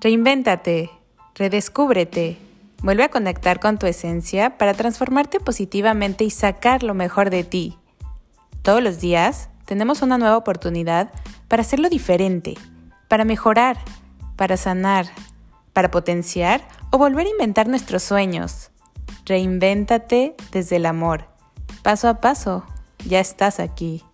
Reinvéntate, redescúbrete, vuelve a conectar con tu esencia para transformarte positivamente y sacar lo mejor de ti. Todos los días tenemos una nueva oportunidad para hacerlo diferente, para mejorar, para sanar, para potenciar o volver a inventar nuestros sueños. Reinvéntate desde el amor. Paso a paso, ya estás aquí.